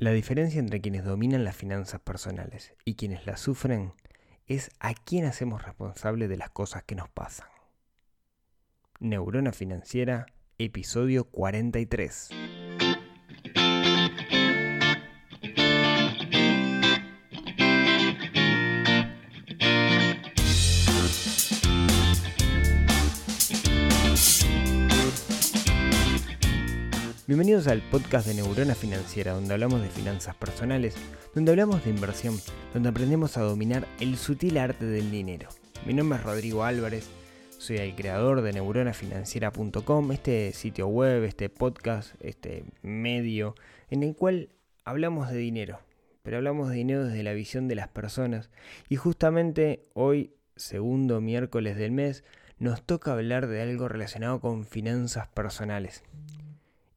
La diferencia entre quienes dominan las finanzas personales y quienes las sufren es a quién hacemos responsable de las cosas que nos pasan. Neurona Financiera, episodio 43. Bienvenidos al podcast de Neurona Financiera, donde hablamos de finanzas personales, donde hablamos de inversión, donde aprendemos a dominar el sutil arte del dinero. Mi nombre es Rodrigo Álvarez, soy el creador de neuronafinanciera.com, este sitio web, este podcast, este medio, en el cual hablamos de dinero, pero hablamos de dinero desde la visión de las personas. Y justamente hoy, segundo miércoles del mes, nos toca hablar de algo relacionado con finanzas personales.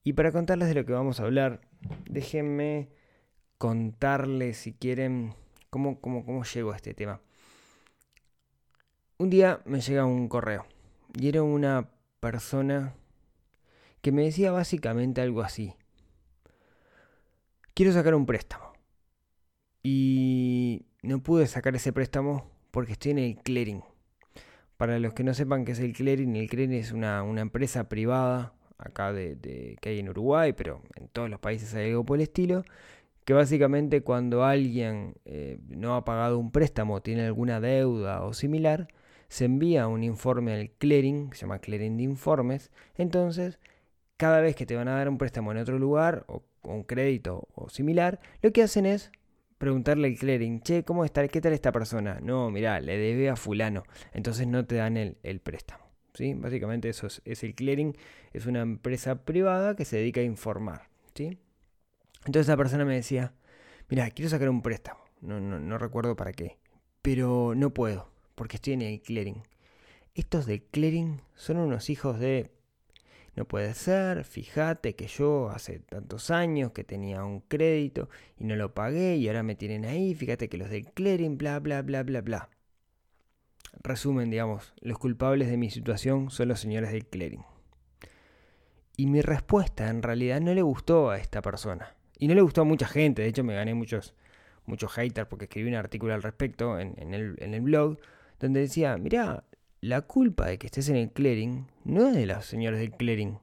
Y para contarles de lo que vamos a hablar, déjenme contarles, si quieren, cómo, cómo, cómo llego a este tema. Un día me llega un correo y era una persona que me decía básicamente algo así. Quiero sacar un préstamo. Y no pude sacar ese préstamo porque estoy en el clearing. Para los que no sepan qué es el clearing, el clearing es una, una empresa privada acá de, que hay en Uruguay, pero en todos los países hay algo por el estilo, que básicamente cuando alguien eh, no ha pagado un préstamo, tiene alguna deuda o similar, se envía un informe al clearing, se llama clearing de informes, entonces cada vez que te van a dar un préstamo en otro lugar o, un crédito o similar, lo que hacen es preguntarle al clearing, che, ¿cómo está? ¿Qué tal esta persona? No, mira, le debe a fulano, entonces no te dan el préstamo. ¿Sí? Básicamente eso es, el clearing, es una empresa privada que se dedica a informar, ¿sí? Entonces esa persona me decía, mira, quiero sacar un préstamo, no, no, no recuerdo para qué, pero no puedo, porque estoy en el clearing. Estos del clearing son unos hijos de... No puede ser, fíjate que yo hace tantos años que tenía un crédito y no lo pagué y ahora me tienen ahí, fíjate que los del clearing, bla, bla, bla, bla, bla. Resumen, digamos, los culpables de mi situación son los señores del clearing. Y mi respuesta en realidad no le gustó a esta persona. Y no le gustó a mucha gente, de hecho me gané muchos, muchos haters porque escribí un artículo al respecto en, el, en el blog, donde decía, mira, la culpa de que estés en el clearing no es de los señores del clearing,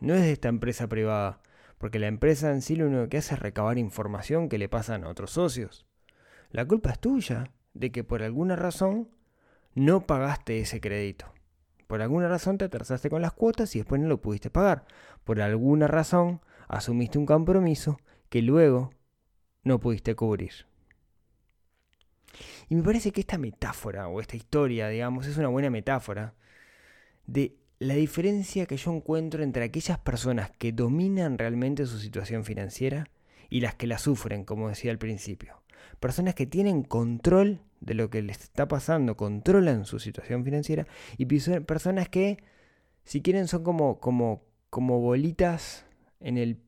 no es de esta empresa privada, porque la empresa en sí lo único que hace es recabar información que le pasan a otros socios. La culpa es tuya, de que por alguna razón no pagaste ese crédito. Por alguna razón te atrasaste con las cuotas y después no lo pudiste pagar. Por alguna razón asumiste un compromiso que luego no pudiste cubrir. Y me parece que esta metáfora o esta historia, digamos, es una buena metáfora de la diferencia que yo encuentro entre aquellas personas que dominan realmente su situación financiera y las que la sufren, como decía al principio personas que tienen control de lo que les está pasando, controlan su situación financiera y personas que, si quieren, son como, como, como bolitas en el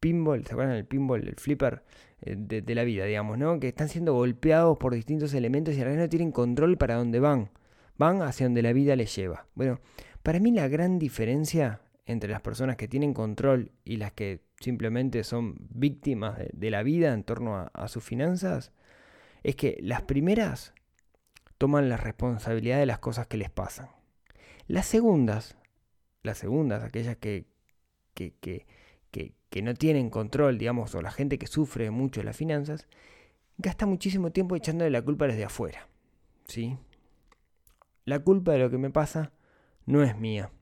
pinball, ¿se acuerdan del pinball, el flipper eh, de, la vida, digamos, ¿no? Que están siendo golpeados por distintos elementos y a la vez no tienen control para dónde van. Van hacia donde la vida les lleva. Bueno, para mí la gran diferencia entre las personas que tienen control y las que simplemente son víctimas de, la vida en torno a, sus finanzas, es que las primeras toman la responsabilidad de las cosas que les pasan. Las segundas, las segundas, aquellas que, que, que, que, no tienen control, digamos, o la gente que sufre mucho las finanzas, gasta muchísimo tiempo echándole la culpa desde afuera. ¿Sí? La culpa de lo que me pasa no es mía.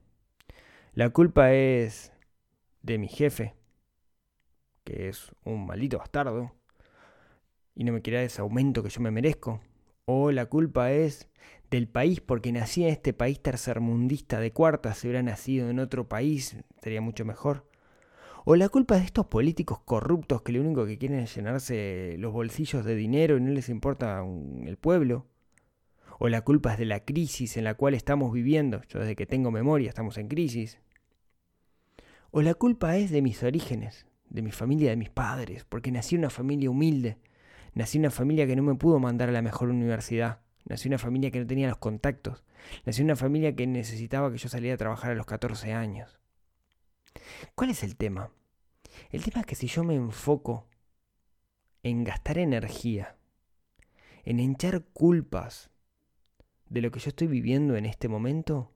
La culpa es de mi jefe, que es un maldito bastardo, y no me quiere ese aumento que yo me merezco. O la culpa es del país porque nací en este país tercermundista de cuarta, si hubiera nacido en otro país sería mucho mejor. O la culpa de estos políticos corruptos que lo único que quieren es llenarse los bolsillos de dinero y no les importa el pueblo. O la culpa es de la crisis en la cual estamos viviendo. Yo desde que tengo memoria estamos en crisis. O la culpa es de mis orígenes, de mi familia, de mis padres, porque nací en una familia humilde, nací en una familia que no me pudo mandar a la mejor universidad, nací en una familia que no tenía los contactos, nací en una familia que necesitaba que yo saliera a trabajar a los 14 años. ¿Cuál es el tema? El tema es que si yo me enfoco en gastar energía, en hinchar culpas de lo que yo estoy viviendo en este momento,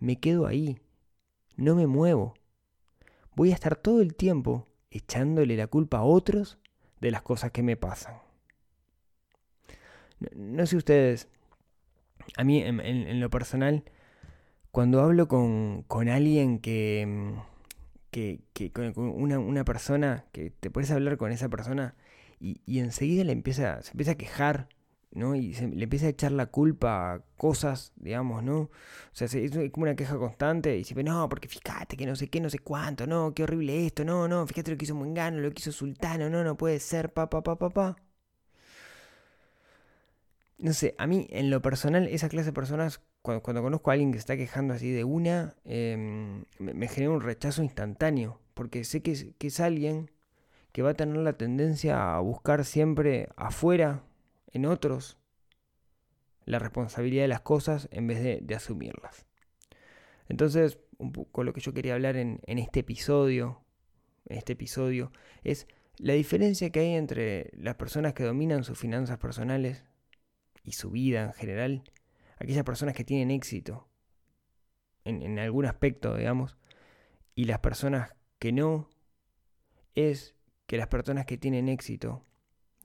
me quedo ahí, no me muevo. Voy a estar todo el tiempo echándole la culpa a otros de las cosas que me pasan. No, sé ustedes, a mí en, lo personal, cuando hablo con, con alguien que, que, que con una, una, persona, que te puedes hablar con esa persona y, y enseguida le empieza, se empieza a quejar ¿no? Y se, le empieza a echar la culpa a cosas, digamos, ¿no? O sea, es como una queja constante y dice, no, porque fíjate que no sé qué, no sé cuánto, no, qué horrible esto, no, no, fíjate lo que hizo Mungano, lo que hizo Sultano, no, no puede ser, pa, pa, pa, pa, pa. No sé, a mí en lo personal, esa clase de personas, cuando, conozco a alguien que se está quejando así de una, em, me, genera un rechazo instantáneo, porque sé que que es alguien que va a tener la tendencia a buscar siempre afuera en otros la responsabilidad de las cosas en vez de, asumirlas. Entonces, un poco lo que yo quería hablar en, este episodio, en este episodio, es la diferencia que hay entre las personas que dominan sus finanzas personales y su vida en general, aquellas personas que tienen éxito en, en, algún aspecto, digamos, y las personas que no, es que las personas que tienen éxito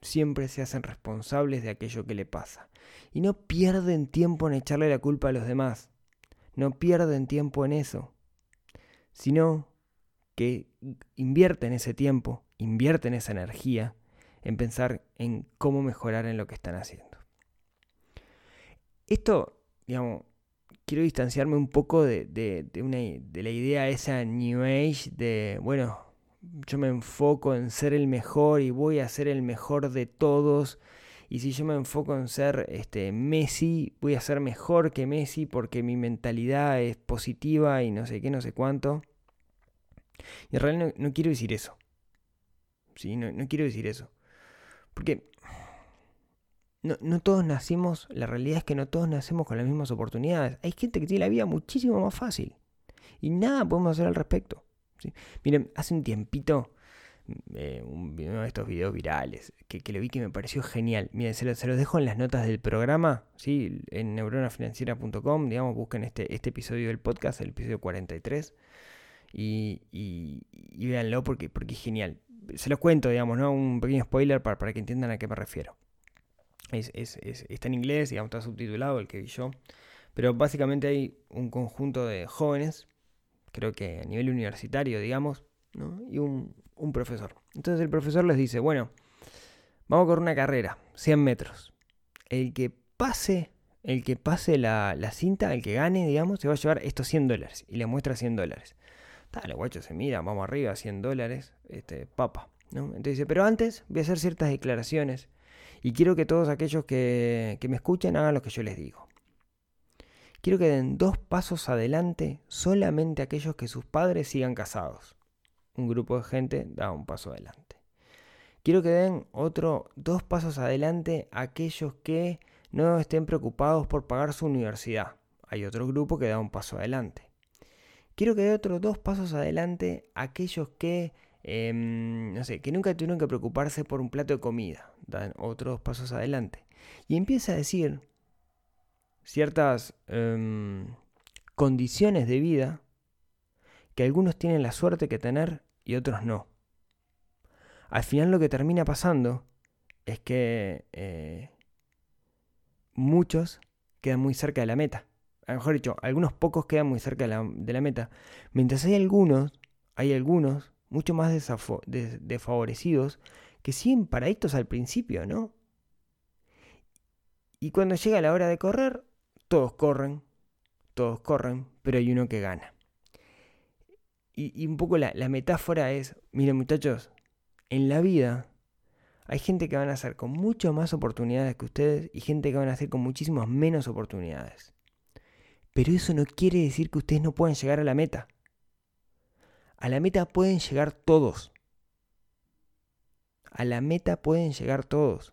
siempre se hacen responsables de aquello que le pasa. Y no pierden tiempo en echarle la culpa a los demás. No pierden tiempo en eso. Sino que invierten ese tiempo, invierten esa energía en pensar en cómo mejorar en lo que están haciendo. Esto, digamos, quiero distanciarme un poco de, de, de la idea esa New Age de, bueno, yo me enfoco en ser el mejor y voy a ser el mejor de todos. Y si yo me enfoco en ser este, Messi, voy a ser mejor que Messi porque mi mentalidad es positiva y no sé qué, no sé cuánto. Y en realidad no, quiero decir eso. ¿Sí? No, no, quiero decir eso. Porque no, no todos nacimos, la realidad es que no todos nacemos con las mismas oportunidades. Hay gente que tiene la vida muchísimo más fácil. Y nada podemos hacer al respecto. Miren, hace un tiempito, eh, uno de estos videos virales, que, lo vi que me pareció genial. Miren, se, los dejo en las notas del programa, ¿sí? en neuronafinanciera.com, digamos, busquen este, este episodio del podcast, el episodio 43, y, y, véanlo porque, porque es genial. Se los cuento, digamos, ¿no? Un pequeño spoiler para, para que entiendan a qué me refiero. Es, es, está en inglés, digamos, está subtitulado el que vi yo. Pero básicamente hay un conjunto de jóvenes creo que a nivel universitario, digamos, y un, profesor. Entonces el profesor les dice, bueno, vamos a correr una carrera, 100 metros. El que pase, el que pase la, cinta, el que gane, digamos, se va a llevar estos 100 dólares. Y le muestra 100 dólares. Dale, guacho, se mira, vamos arriba, 100 dólares, este, papa. ¿no? Entonces dice, pero antes voy a hacer ciertas declaraciones. Y quiero que todos aquellos que, que me escuchen hagan lo que yo les digo. Quiero que den dos pasos adelante solamente aquellos que sus padres sigan casados. Un grupo de gente da un paso adelante. Quiero que den otro dos pasos adelante aquellos que no estén preocupados por pagar su universidad. Hay otro grupo que da un paso adelante. Quiero que dé otros dos pasos adelante aquellos que, em, no sé, que nunca tuvieron que preocuparse por un plato de comida. Dan otros pasos adelante. Y empieza a decir ciertas em, condiciones de vida que algunos tienen la suerte que tener y otros no. Al final lo que termina pasando es que eh, muchos quedan muy cerca de la meta. A lo mejor dicho, algunos pocos quedan muy cerca de la, de la meta. Mientras hay algunos, hay algunos mucho más desfavorecidos que siguen paraditos al principio, ¿no? Y cuando llega la hora de correr, todos corren, todos corren, pero hay uno que gana. Y, un poco la, metáfora es, miren muchachos, en la vida hay gente que van a hacer con mucho más oportunidades que ustedes y gente que van a hacer con muchísimas menos oportunidades. Pero eso no quiere decir que ustedes no puedan llegar a la meta. A la meta pueden llegar todos. A la meta pueden llegar todos.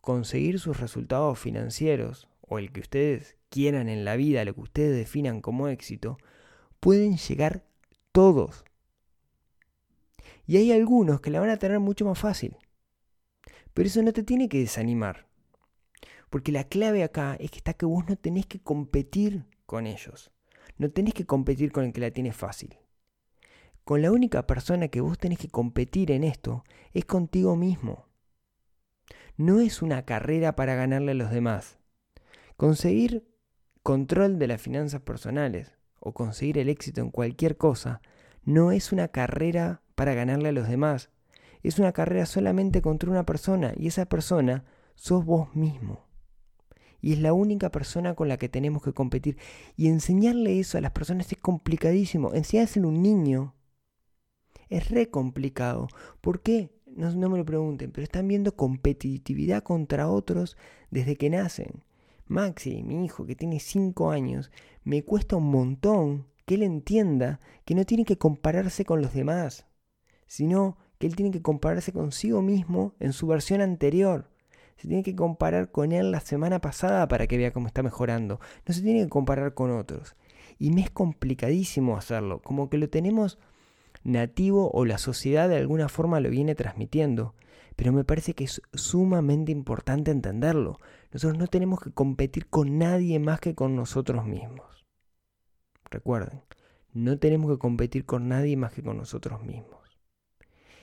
Conseguir sus resultados financieros o el que ustedes quieran en la vida, lo que ustedes definan como éxito, pueden llegar todos. Y hay algunos que la van a tener mucho más fácil. Pero eso no te tiene que desanimar. Porque la clave acá es que está que vos no tenés que competir con ellos. No tenés que competir con el que la tiene fácil. Con la única persona que vos tenés que competir en esto es contigo mismo. No es una carrera para ganarle a los demás. Conseguir control de las finanzas personales o conseguir el éxito en cualquier cosa no es una carrera para ganarle a los demás. Es una carrera solamente contra una persona y esa persona sos vos mismo. Y es la única persona con la que tenemos que competir. Y enseñarle eso a las personas es complicadísimo. Enseñárselo a un niño es re complicado. ¿Por qué? No, no me lo pregunten, pero están viendo competitividad contra otros desde que nacen. Maxi, mi hijo que tiene 5 años, me cuesta un montón que él entienda que no tiene que compararse con los demás, sino que él tiene que compararse consigo mismo en su versión anterior. Se tiene que comparar con él la semana pasada para que vea cómo está mejorando. No se tiene que comparar con otros. Y me es complicadísimo hacerlo, como que lo tenemos nativo o la sociedad de alguna forma lo viene transmitiendo. Pero me parece que es sumamente importante entenderlo. Nosotros no tenemos que competir con nadie más que con nosotros mismos. Recuerden, no tenemos que competir con nadie más que con nosotros mismos.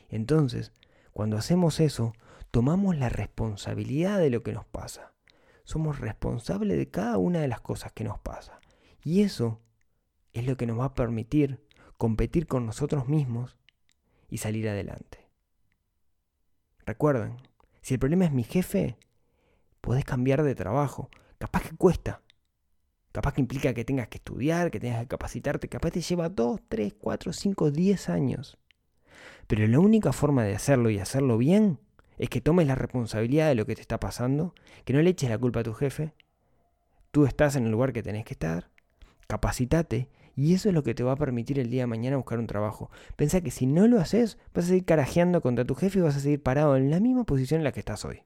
Entonces, cuando hacemos eso, tomamos la responsabilidad de lo que nos pasa. Somos responsables de cada una de las cosas que nos pasa. Y eso es lo que nos va a permitir competir con nosotros mismos y salir adelante. Recuerden, si el problema es mi jefe, podés cambiar de trabajo. Capaz que cuesta. Capaz que implica que tengas que estudiar, que tengas que capacitarte. Capaz te lleva 2, 3, 4, 5, 10 años. Pero la única forma de hacerlo y hacerlo bien es que tomes la responsabilidad de lo que te está pasando, que no le eches la culpa a tu jefe. Tú estás en el lugar que tenés que estar. Capacitate y eso es lo que te va a permitir el día de mañana buscar un trabajo. Pensá que si no lo haces, vas a seguir carajeando contra tu jefe y vas a seguir parado en la misma posición en la que estás hoy.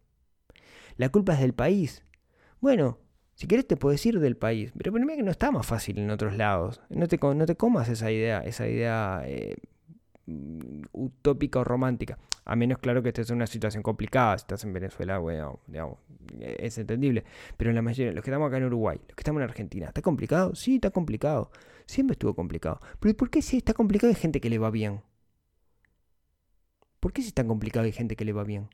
La culpa es del país. Bueno, si querés te puedes ir del país, pero primero que no está más fácil en otros lados. No te, no te comas esa idea, esa idea eh, utópica o romántica. A menos, claro, que estés en una situación complicada. Si estás en Venezuela, bueno, digamos, e-, es entendible. Pero en la mayoría, los que estamos acá en Uruguay, los que estamos en Argentina, ¿está complicado? Sí, está complicado. Siempre estuvo complicado. Pero ¿por qué si está complicado hay gente que le va bien? ¿Por qué si está complicado hay gente que le va bien?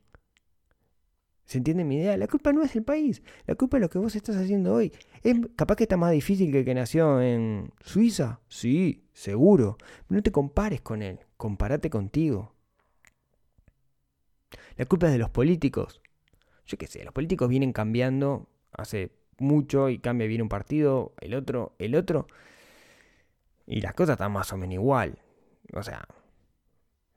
¿Se entiende mi idea? La culpa no es el país, la culpa es lo que vos estás haciendo hoy. ¿Es capaz que está más difícil que el que nació en Suiza? Sí, seguro. no te compares con él, compárate contigo. La culpa es de los políticos. Yo qué sé, los políticos vienen cambiando hace mucho y cambia, viene un partido, el otro, el otro. Y las cosas están más o menos igual. O sea,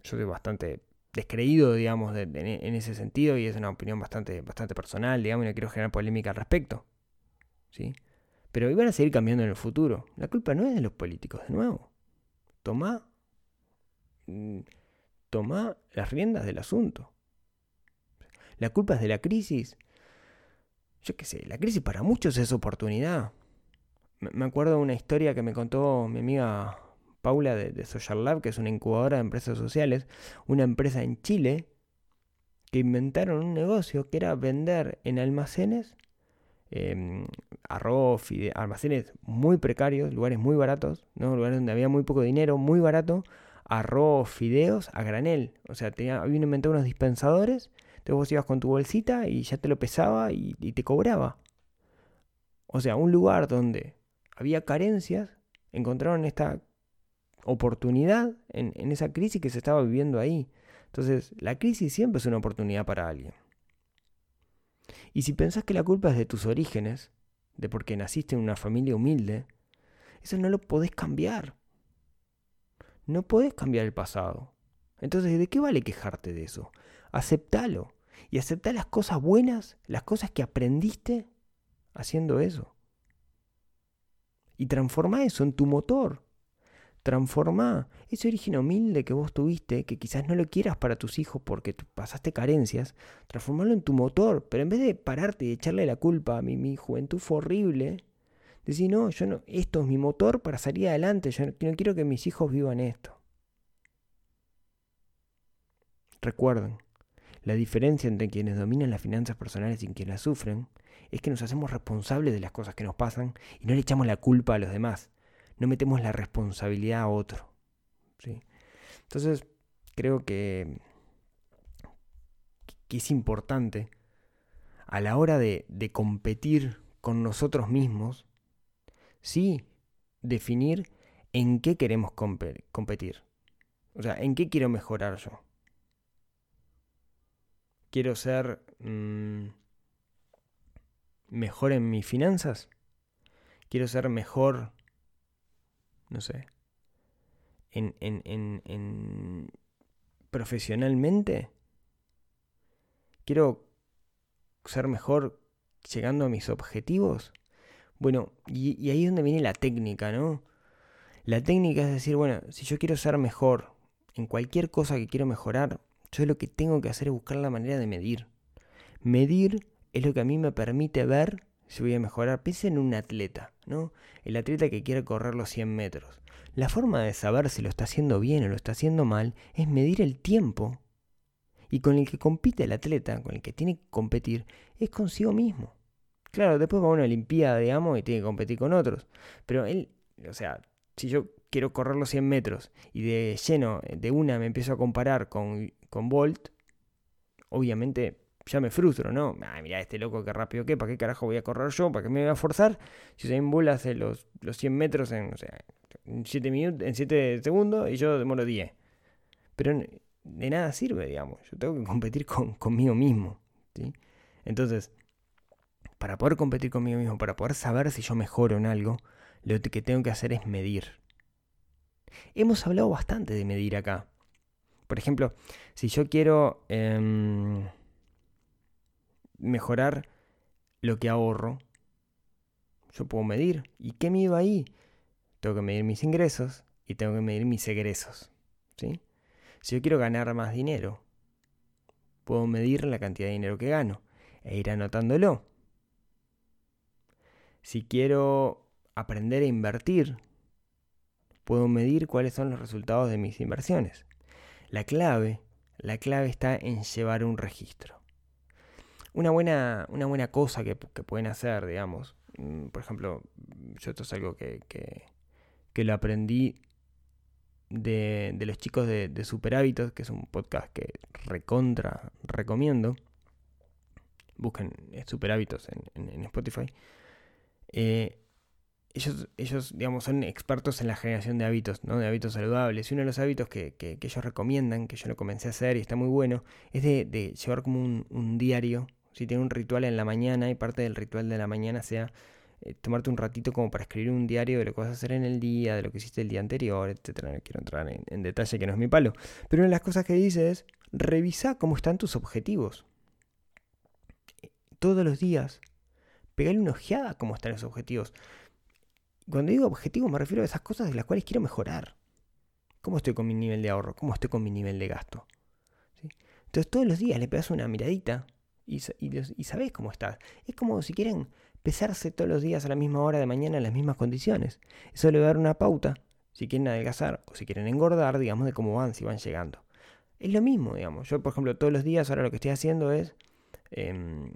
yo soy bastante descreído, digamos, en ese sentido y es una opinión bastante, bastante personal, digamos, y no quiero generar polémica al respecto. ¿sí? Pero iban a seguir cambiando en el futuro. La culpa no es de los políticos, de nuevo. Toma, mm, toma las riendas del asunto. La culpa es de la crisis. Yo qué sé, la crisis para muchos es oportunidad. Me acuerdo de una historia que me contó mi amiga Paula de, Social Lab, que es una incubadora de empresas sociales, una empresa en Chile que inventaron un negocio que era vender en almacenes em, arroz, almacenes muy precarios, lugares muy baratos, ¿no? lugares donde había muy poco dinero, muy barato, arroz, fideos a granel. O sea, tenía, había inventado unos dispensadores, entonces vos ibas con tu bolsita y ya te lo pesaba y te cobraba. O sea, un lugar donde había carencias, encontraron esta oportunidad en, esa crisis que se estaba viviendo ahí. Entonces, la crisis siempre es una oportunidad para alguien. Y si pensás que la culpa es de tus orígenes, de porque naciste en una familia humilde, eso no lo podés cambiar. No podés cambiar el pasado. Entonces, ¿de qué vale quejarte de eso? Aceptalo. Y aceptá las cosas buenas, las cosas que aprendiste haciendo eso. Y transforma eso en tu motor. Transforma ese origen humilde que vos tuviste, que quizás no lo quieras para tus hijos porque pasaste carencias, transformarlo en tu motor. Pero en vez de pararte y echarle la culpa a mi, mi juventud fue horrible, decir, no, yo no, esto es mi motor para salir adelante, yo no, no quiero que mis hijos vivan esto. Recuerden, La diferencia entre quienes dominan las finanzas personales y quienes las sufren es que nos hacemos responsables de las cosas que nos pasan y no le echamos la culpa a los demás. No metemos la responsabilidad a otro. ¿sí? Entonces, creo que, es importante a la hora de, competir con nosotros mismos, sí, definir en qué queremos competir. O sea, en qué quiero mejorar yo. Quiero ser mmm, mejor en mis finanzas. Quiero ser mejor, no sé, en, en, en, en profesionalmente. Quiero ser mejor llegando a mis objetivos. Bueno, y, y ahí es donde viene la técnica, ¿no? La técnica es decir, bueno, si yo quiero ser mejor en cualquier cosa que quiero mejorar, yo lo que tengo que hacer es buscar la manera de medir. Medir es lo que a mí me permite ver si voy a mejorar. Piensa en un atleta, ¿no? El atleta que quiere correr los 100 metros. La forma de saber si lo está haciendo bien o lo está haciendo mal es medir el tiempo. Y con el que compite el atleta, con el que tiene que competir, es consigo mismo. Claro, después va a una Olimpiada, digamos, y tiene que competir con otros. Pero él, o sea, si yo quiero correr los 100 metros y de lleno, de una, me empiezo a comparar con, con Bolt, obviamente ya me frustro, ¿no? Ah, mira, este loco que rápido que, ¿para qué carajo voy a correr yo? ¿Para qué me voy a forzar? Si Usain Bolt hace los, los 100 metros en, o sea, en 7 minutos, en 7 segundos y yo demoro 10. Pero de nada sirve, digamos. Yo tengo que competir con, conmigo mismo. Entonces, para poder competir conmigo mismo, para poder saber si yo mejoro en algo, lo que tengo que hacer es medir. Hemos hablado bastante de medir acá. Por ejemplo, si yo quiero em, mejorar lo que ahorro, yo puedo medir. ¿Y qué mido ahí? Tengo que medir mis ingresos y tengo que medir mis egresos. ¿sí? Si yo quiero ganar más dinero, puedo medir la cantidad de dinero que gano e ir anotándolo. Si quiero aprender a invertir, puedo medir cuáles son los resultados de mis inversiones. La clave, la clave está en llevar un registro. Una buena, una buena cosa que, pueden hacer, digamos, mm, por ejemplo, yo esto es algo que, que, lo aprendí de, de, los chicos de, de Super Hábitos, que es un podcast que recontra recomiendo. Busquen Super Hábitos en, en Spotify. Eh, ellos, ellos, digamos, son expertos en la generación de hábitos, ¿no? De hábitos saludables. Y uno de los hábitos que, que, ellos recomiendan, que yo lo comencé a hacer y está muy bueno, es de, llevar como un, diario. Si tiene un ritual en la mañana y parte del ritual de la mañana sea eh, tomarte un ratito como para escribir un diario de lo que vas a hacer en el día, de lo que hiciste el día anterior, etcétera. No quiero entrar en, detalle que no es mi palo. Pero una de las cosas que dice es, revisa cómo están tus objetivos. Todos los días, pegale una ojeada a cómo están los objetivos. Cuando digo objetivo me refiero a esas cosas de las cuales quiero mejorar. ¿Cómo estoy con mi nivel de ahorro? ¿Cómo estoy con mi nivel de gasto? Entonces todos los días le pegas una miradita y, y, sabés cómo estás. Es como si quieren pesarse todos los días a la misma hora de mañana en las mismas condiciones. Eso le va a dar una pauta, si quieren adelgazar o si quieren engordar, digamos, de cómo van, si van llegando. Es lo mismo, digamos. Yo, por ejemplo, todos los días ahora lo que estoy haciendo es em,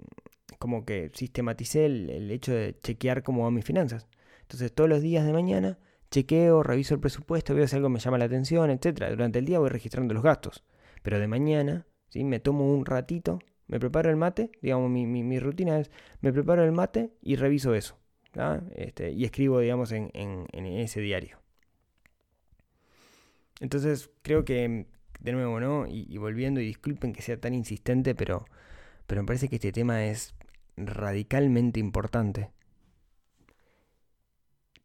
como que sistematicé el, el hecho de chequear cómo van mis finanzas. Entonces todos los días de mañana chequeo, reviso el presupuesto, veo si algo me llama la atención, etc. Durante el día voy registrando los gastos. Pero de mañana, ¿sí? me tomo un ratito, me preparo el mate, digamos, mi, mi, rutina es, me preparo el mate y reviso eso. Este, y escribo, digamos, en, en, ese diario. Entonces, creo que, de nuevo, ¿no? Y, volviendo, y disculpen que sea tan insistente, pero, pero me parece que este tema es radicalmente importante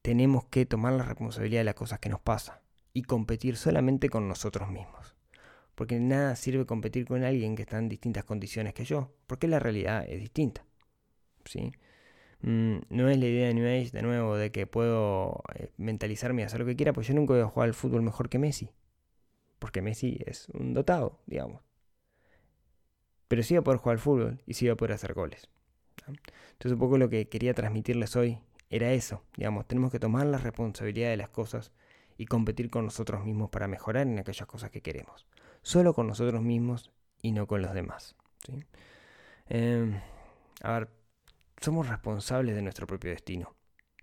tenemos que tomar la responsabilidad de las cosas que nos pasan y competir solamente con nosotros mismos. Porque nada sirve competir con alguien que está en distintas condiciones que yo, porque la realidad es distinta. ¿sí? Mm, no es la idea de New Age, de nuevo, de que puedo eh, mentalizarme y hacer lo que quiera, pues yo nunca voy a jugar al fútbol mejor que Messi. Porque Messi es un dotado, digamos. Pero sí va a poder jugar al fútbol y sí va a poder hacer goles. Entonces un poco lo que quería transmitirles hoy era eso, digamos, tenemos que tomar la responsabilidad de las cosas y competir con nosotros mismos para mejorar en aquellas cosas que queremos. Solo con nosotros mismos y no con los demás. Em, a ver, somos responsables de nuestro propio destino.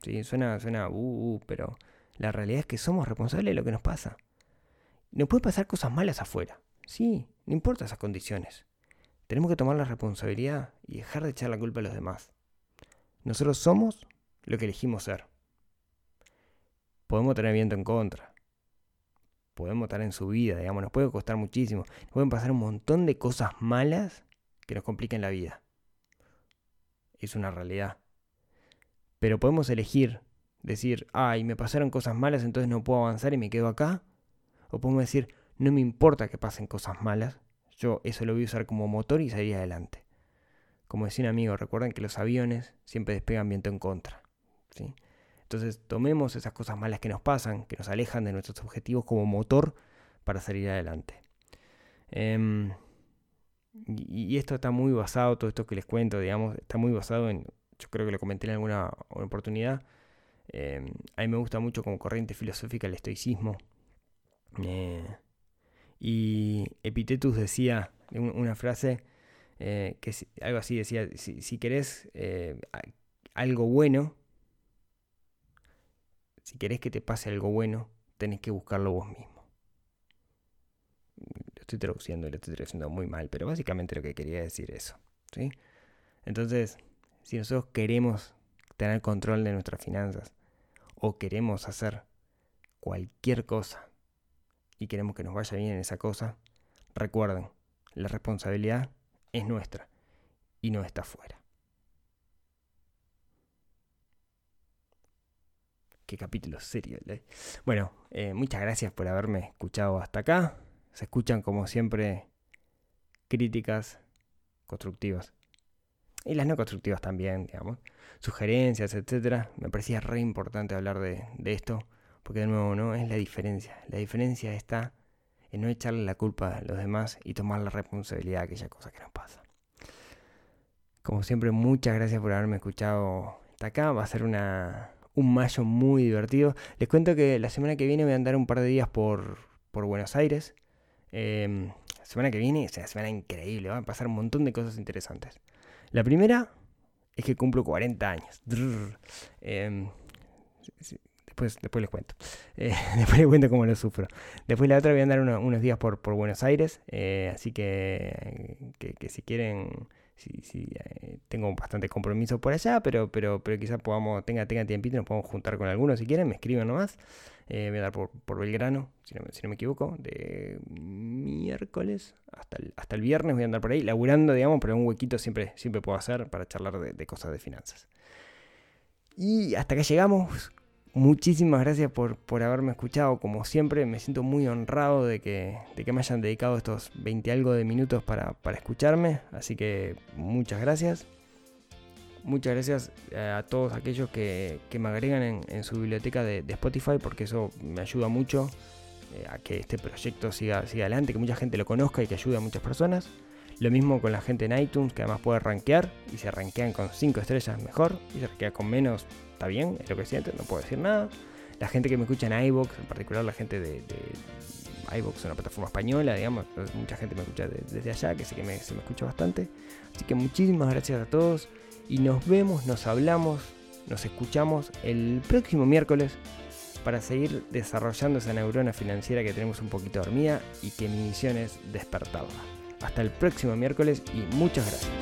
¿sí? Suena, suena, uh, uh, pero la realidad es que somos responsables de lo que nos pasa. Nos pueden pasar cosas malas afuera. Sí, no importa esas condiciones. Tenemos que tomar la responsabilidad y dejar de echar la culpa a los demás. Nosotros somos lo que elegimos ser. Podemos tener viento en contra. Podemos estar en su vida, digamos, nos puede costar muchísimo. Nos pueden pasar un montón de cosas malas que nos compliquen la vida. Es una realidad. Pero podemos elegir decir, ay, me pasaron cosas malas, entonces no puedo avanzar y me quedo acá. O podemos decir, no me importa que pasen cosas malas, yo eso lo voy a usar como motor y salir adelante. Como decía un amigo, recuerden que los aviones siempre despegan viento en contra. ¿sí? Entonces tomemos esas cosas malas que nos pasan, que nos alejan de nuestros objetivos como motor para salir adelante. Em, y, esto está muy basado, todo esto que les cuento, digamos, está muy basado en, yo creo que lo comenté en alguna oportunidad, em, a mí me gusta mucho como corriente filosófica el estoicismo. Eh, y Epitetus decía una frase eh, que algo así decía, si, querés eh, algo bueno, si querés que te pase algo bueno, tenés que buscarlo vos mismo. Lo estoy traduciendo y lo estoy traduciendo muy mal, pero básicamente lo que quería decir eso. ¿sí? Entonces, si nosotros queremos tener control de nuestras finanzas o queremos hacer cualquier cosa y queremos que nos vaya bien en esa cosa, recuerden, la responsabilidad es nuestra y no está fuera. Qué capítulo serio. ¿eh? Bueno, eh, muchas gracias por haberme escuchado hasta acá. Se escuchan como siempre críticas constructivas. Y las no constructivas también, digamos. Sugerencias, etcétera. Me parecía re importante hablar de, de esto porque de nuevo, ¿no? Es la diferencia. La diferencia está en no echarle la culpa a los demás y tomar la responsabilidad de aquella cosa que nos pasa. Como siempre, muchas gracias por haberme escuchado hasta acá. Va a ser una, un mayo muy divertido. Les cuento que la semana que viene voy a andar un par de días por, por Buenos Aires. Eh, la semana que viene es una semana increíble. Va a pasar un montón de cosas interesantes. La primera es que cumplo 40 años. Eh, Después, después les cuento. Eh, después les cuento cómo lo sufro. Después la otra voy a andar unos días por, por Buenos Aires. Eh, así que, que, si quieren, si, si eh, tengo bastante compromiso por allá, pero, pero, pero quizás podamos, tenga, tenga tiempito y nos podemos juntar con algunos si quieren, me escriben nomás. voy a dar por, por Belgrano, si no, si no, me equivoco, de miércoles hasta el, hasta el viernes voy a andar por ahí, laburando, digamos, pero un huequito siempre, siempre puedo hacer para charlar de, de cosas de finanzas. Y hasta acá llegamos Muchísimas gracias por, por, haberme escuchado. Como siempre, me siento muy honrado de que, de que me hayan dedicado estos 20 algo de minutos para, para escucharme. Así que muchas gracias. Muchas gracias eh, a todos aquellos que, que me agregan en, en su biblioteca de, de, Spotify porque eso me ayuda mucho eh, a que este proyecto siga, siga adelante, que mucha gente lo conozca y que ayude a muchas personas. Lo mismo con la gente en iTunes, que además puede rankear. Y se rankean con 5 estrellas mejor. Y se rankea con menos, está bien, es lo que siente, no puedo decir nada. La gente que me escucha en iVoox, en particular la gente de, de iVoox, una plataforma española, digamos, mucha gente me escucha desde allá, que sé que se me escucha bastante. Así que muchísimas gracias a todos y nos vemos, nos hablamos, nos escuchamos el próximo miércoles para seguir desarrollando esa neurona financiera que tenemos un poquito dormida y que mi misión es despertarla. Hasta el próximo miércoles y muchas gracias.